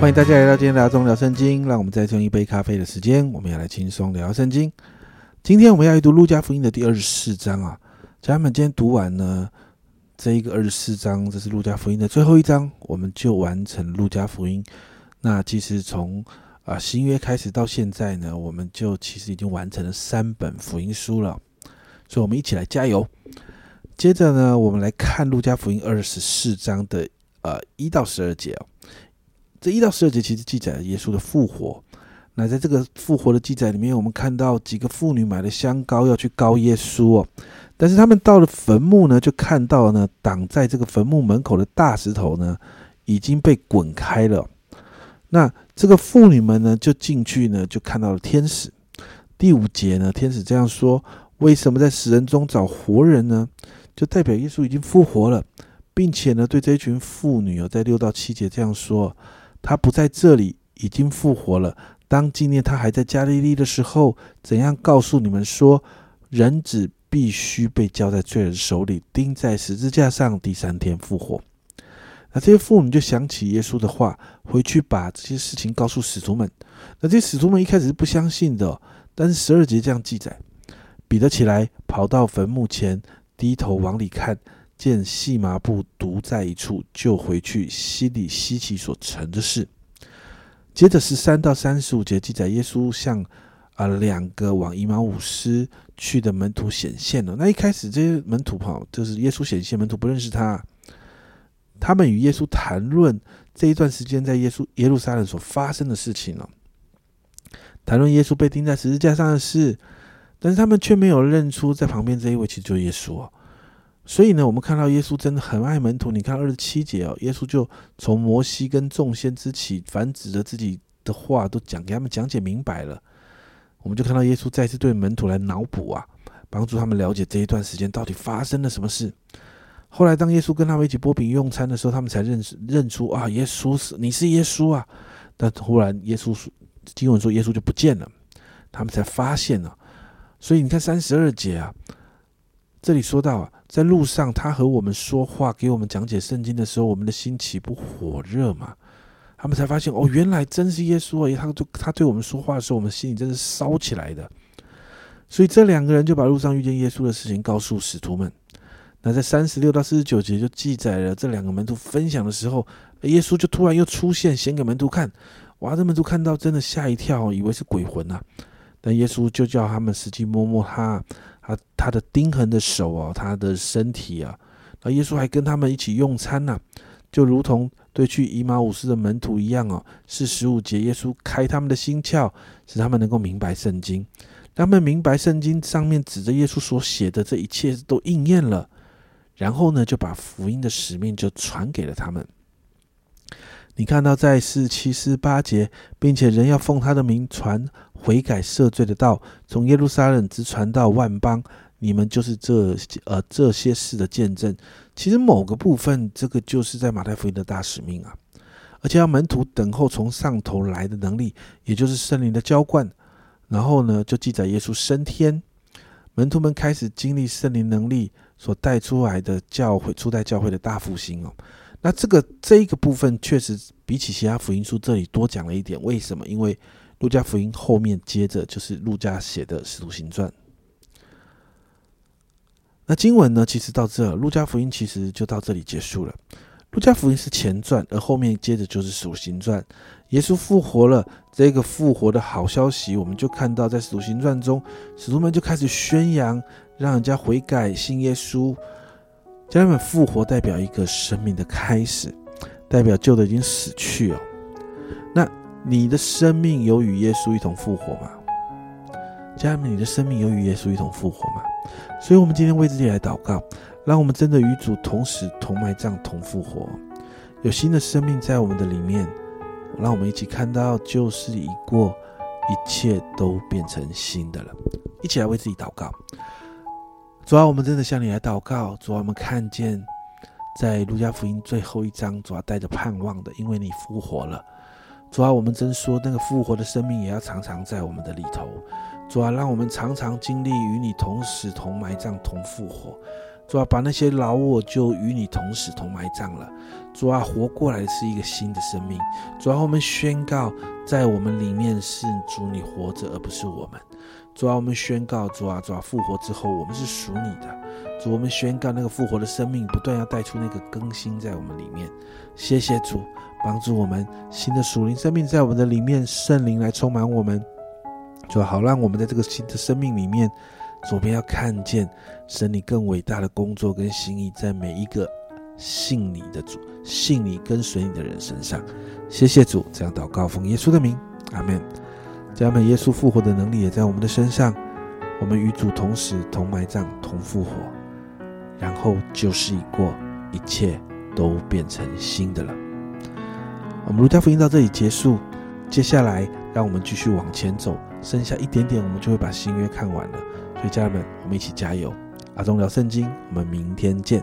欢迎大家来到今天的阿忠聊圣经。让我们再用一杯咖啡的时间，我们要来轻松聊圣经。今天我们要阅读路加福音的第二十四章啊。家人们，今天读完呢这一个二十四章，这是路加福音的最后一章，我们就完成路加福音。那其实从啊新约开始到现在呢，我们就其实已经完成了三本福音书了。所以，我们一起来加油。接着呢，我们来看路加福音二十四章的呃一到十二节哦。这一到十二节其实记载了耶稣的复活。那在这个复活的记载里面，我们看到几个妇女买了香膏要去膏耶稣哦，但是他们到了坟墓呢，就看到呢挡在这个坟墓门口的大石头呢已经被滚开了。那这个妇女们呢就进去呢，就看到了天使。第五节呢，天使这样说：为什么在死人中找活人呢？就代表耶稣已经复活了，并且呢对这一群妇女哦，在六到七节这样说。他不在这里，已经复活了。当纪念他还在加利利的时候，怎样告诉你们说，人子必须被交在罪人手里，钉在十字架上，第三天复活。那这些妇女就想起耶稣的话，回去把这些事情告诉使徒们。那这些使徒们一开始是不相信的，但是十二节这样记载：彼得起来，跑到坟墓前，低头往里看。见细麻布独在一处，就回去，心里稀奇所成的事。接着是三到三十五节记载，耶稣向啊两个往以马五斯去的门徒显现了。那一开始这些门徒哈，就是耶稣显现，门徒不认识他。他们与耶稣谈论这一段时间在耶稣耶路撒冷所发生的事情了，谈论耶稣被钉在十字架上的事，但是他们却没有认出在旁边这一位其实就是耶稣。所以呢，我们看到耶稣真的很爱门徒。你看二十七节哦，耶稣就从摩西跟众先知起，凡指着自己的话都讲给他们讲解明白了。我们就看到耶稣再次对门徒来脑补啊，帮助他们了解这一段时间到底发生了什么事。后来当耶稣跟他们一起波饼用餐的时候，他们才认识认出啊，耶稣是你是耶稣啊。但忽然耶稣说，经文说耶稣就不见了，他们才发现了。所以你看三十二节啊。这里说到啊，在路上他和我们说话，给我们讲解圣经的时候，我们的心岂不火热吗？他们才发现哦，原来真是耶稣啊！他就他对我们说话的时候，我们心里真是烧起来的。所以这两个人就把路上遇见耶稣的事情告诉使徒们。那在三十六到四十九节就记载了这两个门徒分享的时候，耶稣就突然又出现，显给门徒看。哇，这门徒看到真的吓一跳，以为是鬼魂呐。但耶稣就叫他们实际摸摸他。他他的钉痕的手啊，他的身体啊，那耶稣还跟他们一起用餐呢，就如同对去以马五斯的门徒一样哦。是十五节，耶稣开他们的心窍，使他们能够明白圣经，他们明白圣经上面指着耶稣所写的这一切都应验了。然后呢，就把福音的使命就传给了他们。你看到在四七四八节，并且人要奉他的名传悔改赦罪的道，从耶路撒冷直传到万邦，你们就是这呃这些事的见证。其实某个部分，这个就是在马太福音的大使命啊，而且要门徒等候从上头来的能力，也就是圣灵的浇灌。然后呢，就记载耶稣升天，门徒们开始经历圣灵能力所带出来的教会初代教会的大复兴哦。那这个这一个部分确实比起其他福音书这里多讲了一点，为什么？因为路加福音后面接着就是路加写的使徒行传。那经文呢，其实到这，路加福音其实就到这里结束了。路加福音是前传，而后面接着就是使徒行传。耶稣复活了，这个复活的好消息，我们就看到在使徒行传中，使徒们就开始宣扬，让人家悔改信耶稣。家人们，复活代表一个生命的开始，代表旧的已经死去哦。那你的生命有与耶稣一同复活吗？家人们，你的生命有与耶稣一同复活吗？所以，我们今天为自己来祷告，让我们真的与主同时同埋葬、同复活，有新的生命在我们的里面。让我们一起看到旧事已过，一切都变成新的了。一起来为自己祷告。主啊，我们真的向你来祷告。主啊，我们看见在路加福音最后一章，主啊带着盼望的，因为你复活了。主啊，我们真说那个复活的生命也要常常在我们的里头。主啊，让我们常常经历与你同死、同埋葬、同复活。主啊，把那些老我就与你同死同埋葬了。主啊，活过来是一个新的生命。主啊，我们宣告，在我们里面是主你活着，而不是我们。主啊，我们宣告，主啊，主啊，复活之后，我们是属你的。主，我们宣告那个复活的生命，不断要带出那个更新在我们里面。谢谢主，帮助我们新的属灵生命在我们的里面，圣灵来充满我们，主好让我们在这个新的生命里面，左边要看见神你更伟大的工作跟心意，在每一个信你的主、信你跟随你的人身上。谢谢主，这样祷告奉耶稣的名，阿门。加们，耶稣复活的能力也在我们的身上。我们与主同死、同埋葬、同复活，然后就是已过，一切都变成新的了。我们儒家福音到这里结束，接下来让我们继续往前走，剩下一点点，我们就会把新约看完了。所以，家人们，我们一起加油！阿忠聊圣经，我们明天见。